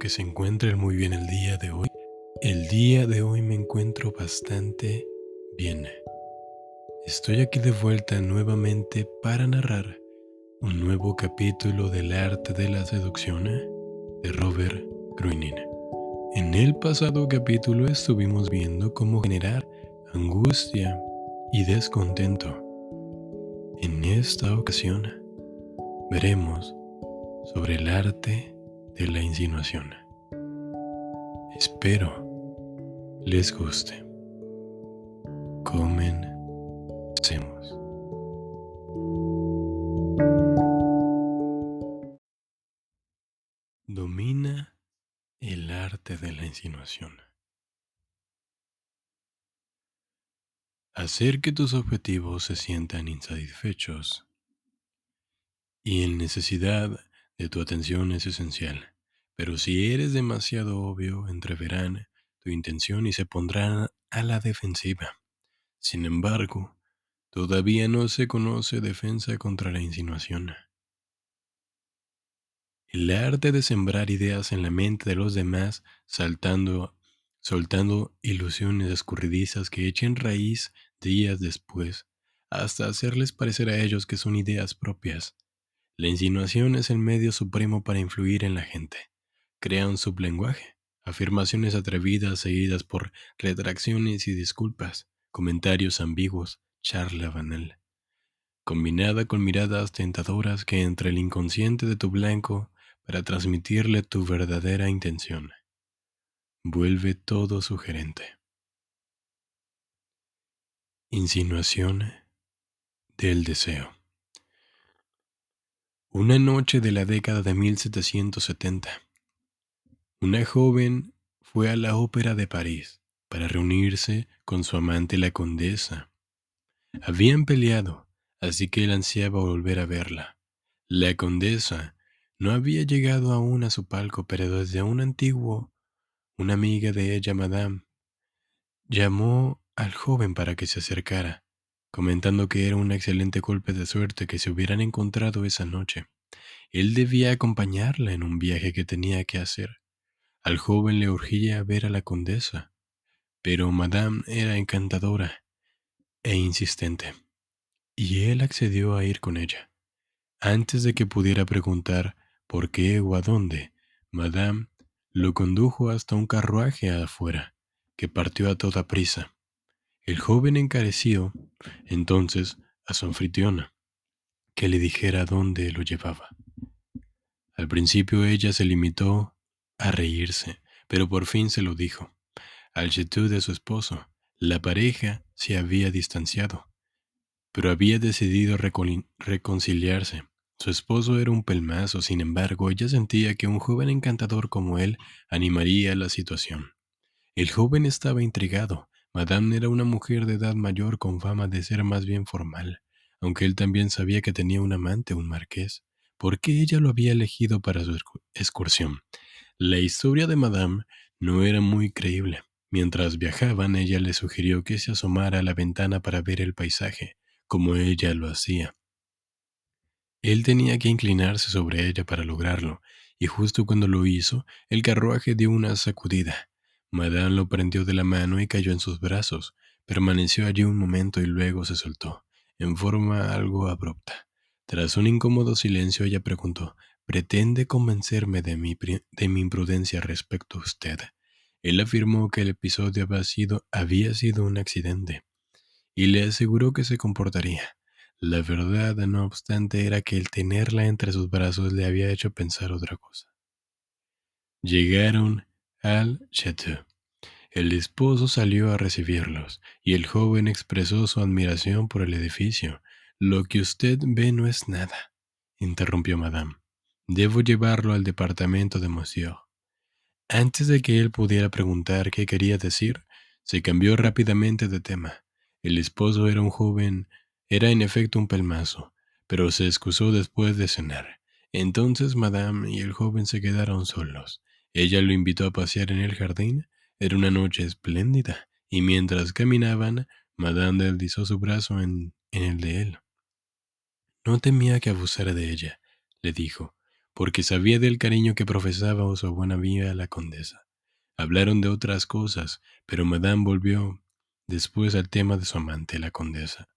que se encuentren muy bien el día de hoy. El día de hoy me encuentro bastante bien. Estoy aquí de vuelta nuevamente para narrar un nuevo capítulo del arte de la seducción de Robert Gruening. En el pasado capítulo estuvimos viendo cómo generar angustia y descontento. En esta ocasión veremos sobre el arte de la insinuación. Espero les guste. Comencemos. Domina el arte de la insinuación. Hacer que tus objetivos se sientan insatisfechos y en necesidad de tu atención es esencial. Pero si eres demasiado obvio, entreverán tu intención y se pondrán a la defensiva. Sin embargo, todavía no se conoce defensa contra la insinuación. El arte de sembrar ideas en la mente de los demás, saltando, soltando ilusiones escurridizas que echen raíz días después, hasta hacerles parecer a ellos que son ideas propias, la insinuación es el medio supremo para influir en la gente. Crea un sublenguaje, afirmaciones atrevidas seguidas por retracciones y disculpas, comentarios ambiguos, charla banal. Combinada con miradas tentadoras que entre el inconsciente de tu blanco para transmitirle tu verdadera intención. Vuelve todo sugerente. Insinuación del deseo. Una noche de la década de 1770. Una joven fue a la ópera de París para reunirse con su amante la condesa. Habían peleado, así que él ansiaba volver a verla. La condesa no había llegado aún a su palco, pero desde un antiguo, una amiga de ella, Madame, llamó al joven para que se acercara comentando que era un excelente golpe de suerte que se hubieran encontrado esa noche. Él debía acompañarla en un viaje que tenía que hacer. Al joven le urgía ver a la condesa, pero Madame era encantadora e insistente, y él accedió a ir con ella. Antes de que pudiera preguntar por qué o a dónde, Madame lo condujo hasta un carruaje afuera, que partió a toda prisa. El joven encareció entonces a su anfitriona que le dijera dónde lo llevaba. Al principio ella se limitó a reírse, pero por fin se lo dijo. Al de su esposo, la pareja se había distanciado, pero había decidido reconciliarse. Su esposo era un pelmazo, sin embargo, ella sentía que un joven encantador como él animaría la situación. El joven estaba intrigado, Madame era una mujer de edad mayor con fama de ser más bien formal, aunque él también sabía que tenía un amante, un marqués. ¿Por qué ella lo había elegido para su excursión? La historia de Madame no era muy creíble. Mientras viajaban, ella le sugirió que se asomara a la ventana para ver el paisaje, como ella lo hacía. Él tenía que inclinarse sobre ella para lograrlo, y justo cuando lo hizo, el carruaje dio una sacudida. Madame lo prendió de la mano y cayó en sus brazos. Permaneció allí un momento y luego se soltó, en forma algo abrupta. Tras un incómodo silencio, ella preguntó, ¿pretende convencerme de mi, de mi imprudencia respecto a usted? Él afirmó que el episodio había sido, había sido un accidente, y le aseguró que se comportaría. La verdad, no obstante, era que el tenerla entre sus brazos le había hecho pensar otra cosa. Llegaron al chateau. El esposo salió a recibirlos, y el joven expresó su admiración por el edificio. Lo que usted ve no es nada, interrumpió Madame. Debo llevarlo al departamento de Monsieur. Antes de que él pudiera preguntar qué quería decir, se cambió rápidamente de tema. El esposo era un joven, era en efecto un pelmazo, pero se excusó después de cenar. Entonces Madame y el joven se quedaron solos. Ella lo invitó a pasear en el jardín. Era una noche espléndida, y mientras caminaban, Madame deslizó su brazo en, en el de él. No temía que abusara de ella, le dijo, porque sabía del cariño que profesaba su buena amiga la condesa. Hablaron de otras cosas, pero Madame volvió después al tema de su amante, la condesa.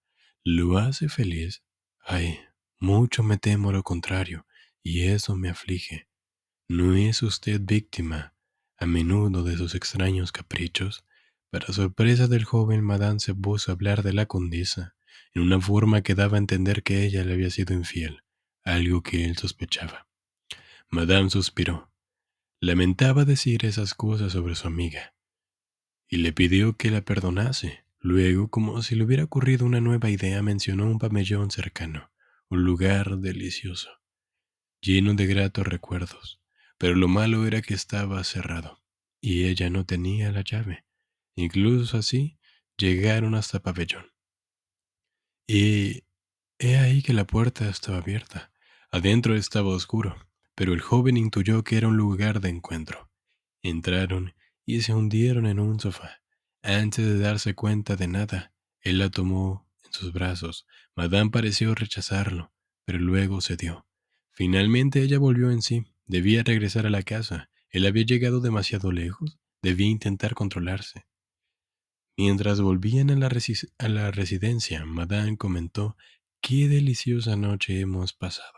¿Lo hace feliz? Ay, mucho me temo lo contrario, y eso me aflige. ¿No es usted víctima a menudo de sus extraños caprichos? Para sorpresa del joven, Madame se puso a hablar de la condesa, en una forma que daba a entender que ella le había sido infiel, algo que él sospechaba. Madame suspiró. Lamentaba decir esas cosas sobre su amiga, y le pidió que la perdonase. Luego, como si le hubiera ocurrido una nueva idea, mencionó un pabellón cercano, un lugar delicioso, lleno de gratos recuerdos, pero lo malo era que estaba cerrado, y ella no tenía la llave. Incluso así, llegaron hasta el pabellón. Y he ahí que la puerta estaba abierta. Adentro estaba oscuro, pero el joven intuyó que era un lugar de encuentro. Entraron y se hundieron en un sofá. Antes de darse cuenta de nada, él la tomó en sus brazos. Madame pareció rechazarlo, pero luego cedió. Finalmente ella volvió en sí. Debía regresar a la casa. Él había llegado demasiado lejos. Debía intentar controlarse. Mientras volvían a la, residencia, Madame comentó qué deliciosa noche hemos pasado.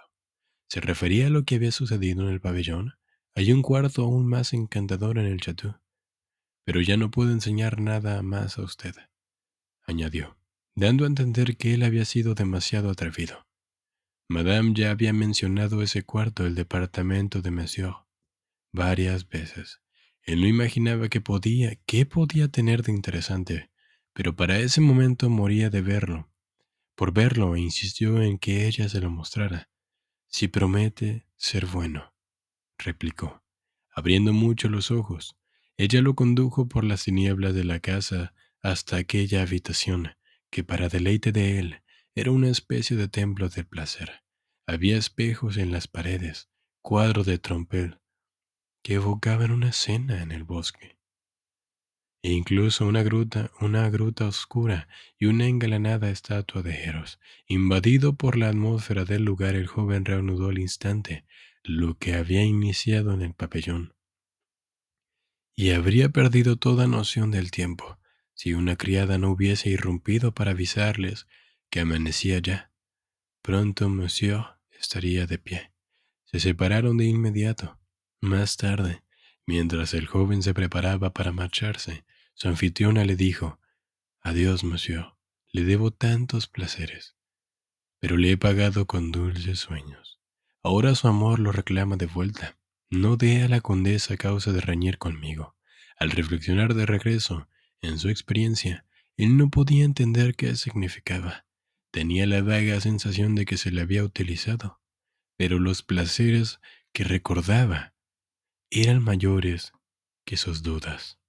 Se refería a lo que había sucedido en el pabellón. Hay un cuarto aún más encantador en el chateau. Pero ya no puedo enseñar nada más a usted, añadió, dando a entender que él había sido demasiado atrevido. Madame ya había mencionado ese cuarto del departamento de Monsieur varias veces. Él no imaginaba qué podía, qué podía tener de interesante, pero para ese momento moría de verlo. Por verlo, insistió en que ella se lo mostrara. Si promete ser bueno, replicó, abriendo mucho los ojos. Ella lo condujo por las tinieblas de la casa hasta aquella habitación, que para deleite de él era una especie de templo del placer. Había espejos en las paredes, cuadros de trompel, que evocaban una escena en el bosque. E incluso una gruta, una gruta oscura y una engalanada estatua de Eros. Invadido por la atmósfera del lugar, el joven reanudó al instante lo que había iniciado en el pabellón. Y habría perdido toda noción del tiempo si una criada no hubiese irrumpido para avisarles que amanecía ya. Pronto Monsieur estaría de pie. Se separaron de inmediato. Más tarde, mientras el joven se preparaba para marcharse, su anfitriona le dijo, Adiós, monsieur, le debo tantos placeres, pero le he pagado con dulces sueños. Ahora su amor lo reclama de vuelta. No dé a la condesa causa de reñir conmigo. Al reflexionar de regreso, en su experiencia, él no podía entender qué significaba. Tenía la vaga sensación de que se le había utilizado, pero los placeres que recordaba eran mayores que sus dudas.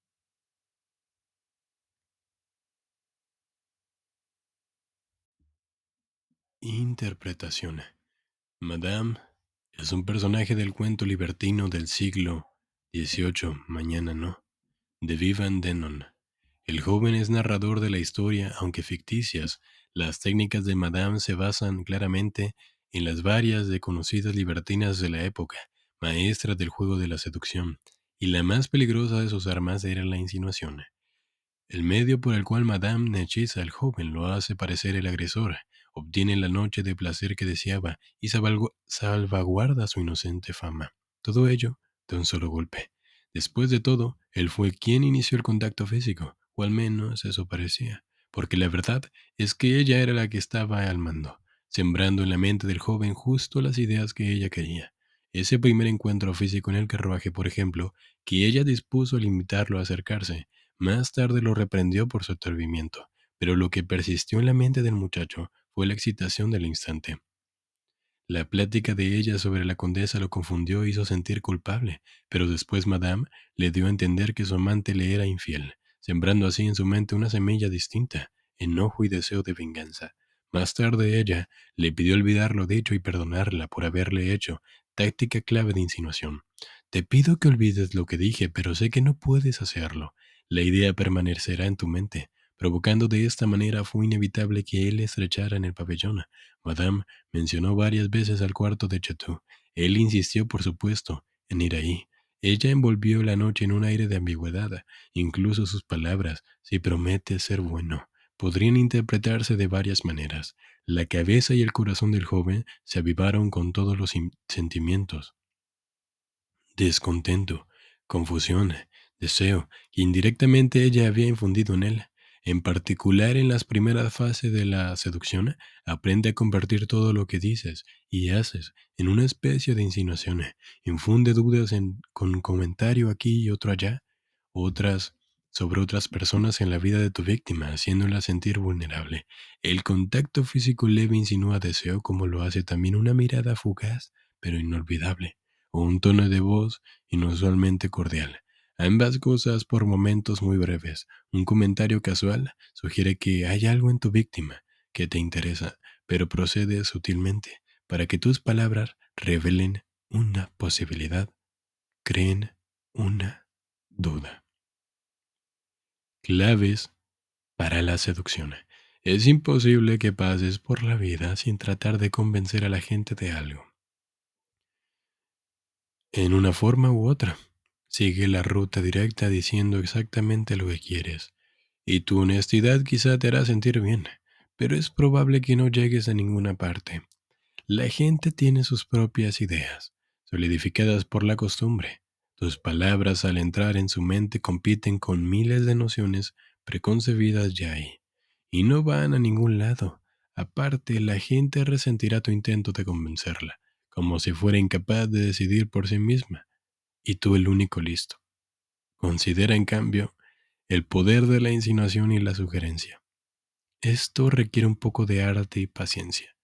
Interpretación. Madame es un personaje del cuento libertino del siglo XVIII, Mañana no, de Vivan Denon. El joven es narrador de la historia, aunque ficticias. Las técnicas de Madame se basan claramente en las varias de conocidas libertinas de la época, maestras del juego de la seducción, y la más peligrosa de sus armas era la insinuación. El medio por el cual Madame hechiza al joven lo hace parecer el agresor, obtiene la noche de placer que deseaba y salvaguarda su inocente fama. Todo ello de un solo golpe. Después de todo, él fue quien inició el contacto físico, o al menos eso parecía, porque la verdad es que ella era la que estaba al mando, sembrando en la mente del joven justo las ideas que ella quería. Ese primer encuentro físico en el carruaje, por ejemplo, que ella dispuso al invitarlo a acercarse, más tarde lo reprendió por su atrevimiento, pero lo que persistió en la mente del muchacho fue la excitación del instante. La plática de ella sobre la condesa lo confundió e hizo sentir culpable, pero después Madame le dio a entender que su amante le era infiel, sembrando así en su mente una semilla distinta, enojo y deseo de venganza. Más tarde ella le pidió olvidar lo dicho y perdonarla por haberle hecho táctica clave de insinuación. Te pido que olvides lo que dije, pero sé que no puedes hacerlo. La idea permanecerá en tu mente. Provocando de esta manera fue inevitable que él estrechara en el pabellón. Madame mencionó varias veces al cuarto de Chateau. Él insistió, por supuesto, en ir ahí. Ella envolvió la noche en un aire de ambigüedad. Incluso sus palabras, si promete ser bueno, podrían interpretarse de varias maneras. La cabeza y el corazón del joven se avivaron con todos los sentimientos. Descontento, confusión, deseo, que indirectamente ella había infundido en él. En particular en las primeras fases de la seducción, aprende a convertir todo lo que dices y haces en una especie de insinuación. Infunde dudas en, con comentario aquí y otro allá, otras sobre otras personas en la vida de tu víctima, haciéndola sentir vulnerable. El contacto físico leve insinúa deseo como lo hace también una mirada fugaz, pero inolvidable, o un tono de voz inusualmente cordial. Ambas cosas por momentos muy breves. Un comentario casual sugiere que hay algo en tu víctima que te interesa, pero procede sutilmente para que tus palabras revelen una posibilidad, creen una duda. Claves para la seducción. Es imposible que pases por la vida sin tratar de convencer a la gente de algo. En una forma u otra. Sigue la ruta directa diciendo exactamente lo que quieres, y tu honestidad quizá te hará sentir bien, pero es probable que no llegues a ninguna parte. La gente tiene sus propias ideas, solidificadas por la costumbre. Tus palabras al entrar en su mente compiten con miles de nociones preconcebidas ya ahí, y no van a ningún lado. Aparte, la gente resentirá tu intento de convencerla, como si fuera incapaz de decidir por sí misma y tú el único listo. Considera, en cambio, el poder de la insinuación y la sugerencia. Esto requiere un poco de arte y paciencia,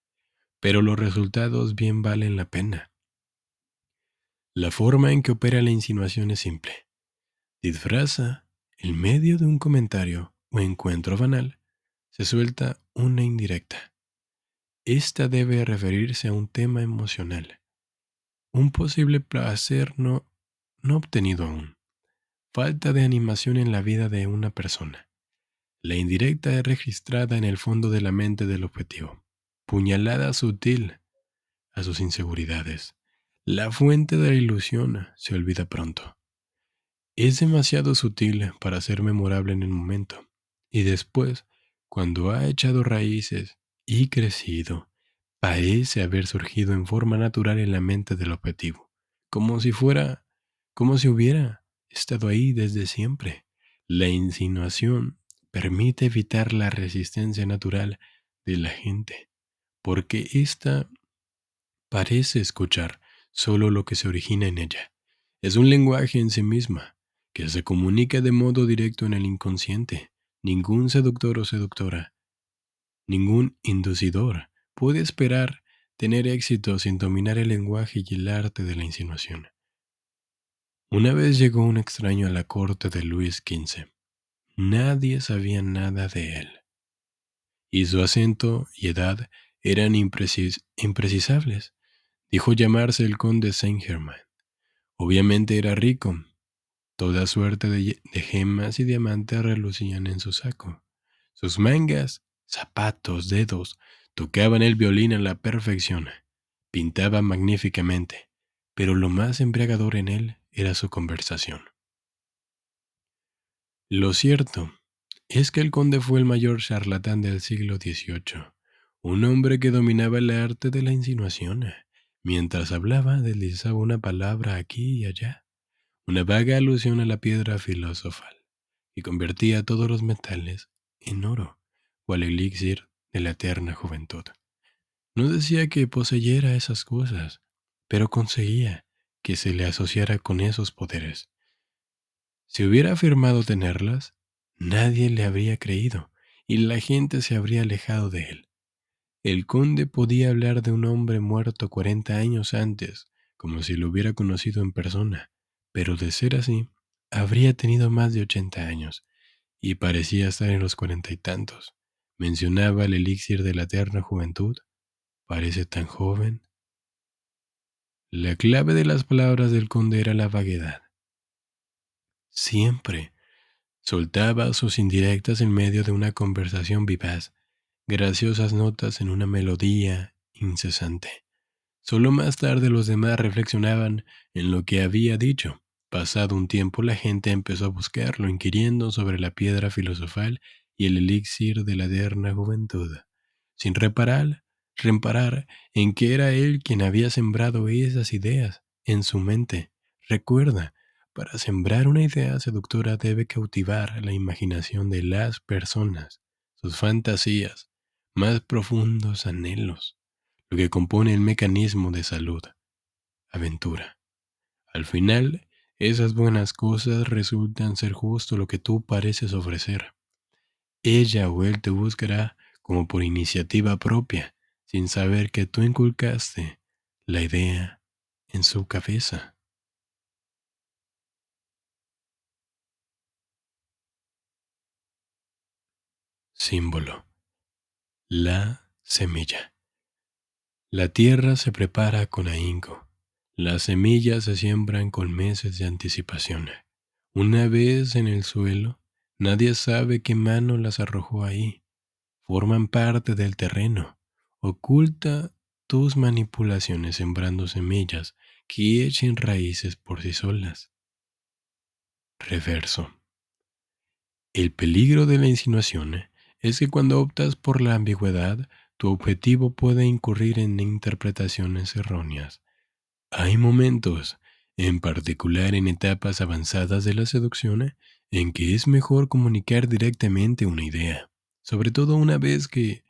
pero los resultados bien valen la pena. La forma en que opera la insinuación es simple. Disfraza, en medio de un comentario o encuentro banal, se suelta una indirecta. Esta debe referirse a un tema emocional, un posible placer no no obtenido aún. Falta de animación en la vida de una persona. La indirecta es registrada en el fondo de la mente del objetivo. Puñalada sutil a sus inseguridades. La fuente de la ilusión se olvida pronto. Es demasiado sutil para ser memorable en el momento. Y después, cuando ha echado raíces y crecido, parece haber surgido en forma natural en la mente del objetivo, como si fuera como si hubiera estado ahí desde siempre. La insinuación permite evitar la resistencia natural de la gente, porque ésta parece escuchar solo lo que se origina en ella. Es un lenguaje en sí misma, que se comunica de modo directo en el inconsciente. Ningún seductor o seductora, ningún inducidor puede esperar tener éxito sin dominar el lenguaje y el arte de la insinuación. Una vez llegó un extraño a la corte de Luis XV. Nadie sabía nada de él. Y su acento y edad eran imprecisables. Dijo llamarse el conde Saint-Germain. Obviamente era rico. Toda suerte de, de gemas y diamantes relucían en su saco. Sus mangas, zapatos, dedos, tocaban el violín a la perfección. Pintaba magníficamente, pero lo más embriagador en él era su conversación. Lo cierto es que el conde fue el mayor charlatán del siglo XVIII, un hombre que dominaba el arte de la insinuación. Mientras hablaba, deslizaba una palabra aquí y allá, una vaga alusión a la piedra filosofal, y convertía todos los metales en oro, o al elixir de la eterna juventud. No decía que poseyera esas cosas, pero conseguía que se le asociara con esos poderes. Si hubiera afirmado tenerlas, nadie le habría creído y la gente se habría alejado de él. El conde podía hablar de un hombre muerto cuarenta años antes, como si lo hubiera conocido en persona, pero de ser así, habría tenido más de ochenta años, y parecía estar en los cuarenta y tantos. Mencionaba el elixir de la eterna juventud. Parece tan joven. La clave de las palabras del conde era la vaguedad. Siempre soltaba sus indirectas en medio de una conversación vivaz, graciosas notas en una melodía incesante. Solo más tarde los demás reflexionaban en lo que había dicho. Pasado un tiempo la gente empezó a buscarlo, inquiriendo sobre la piedra filosofal y el elixir de la eterna juventud, sin reparar, reparar en que era él quien había sembrado esas ideas en su mente. Recuerda, para sembrar una idea seductora debe cautivar la imaginación de las personas, sus fantasías, más profundos anhelos, lo que compone el mecanismo de salud, aventura. Al final, esas buenas cosas resultan ser justo lo que tú pareces ofrecer. Ella o él te buscará como por iniciativa propia, sin saber que tú inculcaste la idea en su cabeza. Símbolo. La semilla. La tierra se prepara con ahínco. Las semillas se siembran con meses de anticipación. Una vez en el suelo, nadie sabe qué mano las arrojó ahí. Forman parte del terreno. Oculta tus manipulaciones sembrando semillas que echen raíces por sí solas. Reverso. El peligro de la insinuación es que cuando optas por la ambigüedad, tu objetivo puede incurrir en interpretaciones erróneas. Hay momentos, en particular en etapas avanzadas de la seducción, en que es mejor comunicar directamente una idea, sobre todo una vez que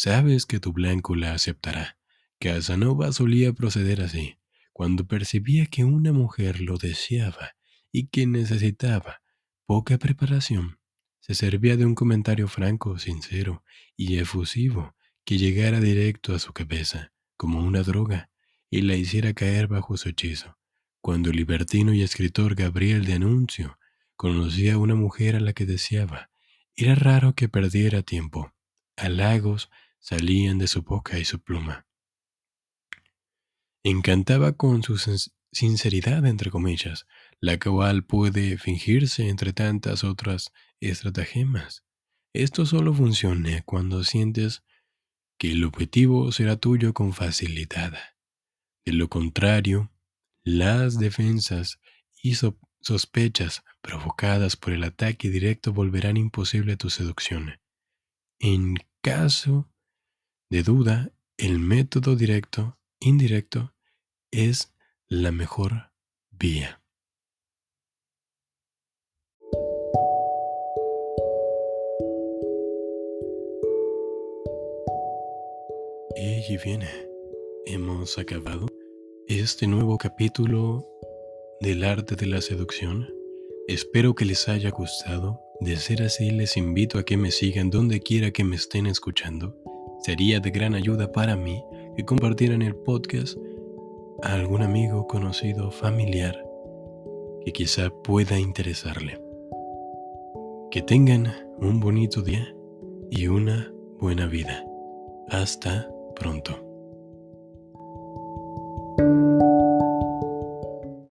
sabes que tu blanco la aceptará. Casanova solía proceder así, cuando percibía que una mujer lo deseaba y que necesitaba poca preparación se servía de un comentario franco, sincero y efusivo que llegara directo a su cabeza, como una droga, y la hiciera caer bajo su hechizo. Cuando el libertino y escritor Gabriel de Anuncio conocía a una mujer a la que deseaba, era raro que perdiera tiempo. Halagos salían de su boca y su pluma. Encantaba con su sinceridad, entre comillas, la cual puede fingirse entre tantas otras estratagemas. Esto solo funciona cuando sientes que el objetivo será tuyo con facilidad. De lo contrario, las defensas y sospechas provocadas por el ataque directo volverán imposible tu seducción. En caso de duda, el método directo, indirecto, es la mejor vía. Y viene, hemos acabado este nuevo capítulo del arte de la seducción. Espero que les haya gustado. De ser así, les invito a que me sigan donde quiera que me estén escuchando. Sería de gran ayuda para mí que compartieran el podcast a algún amigo, conocido, familiar que quizá pueda interesarle. Que tengan un bonito día y una buena vida. Hasta pronto.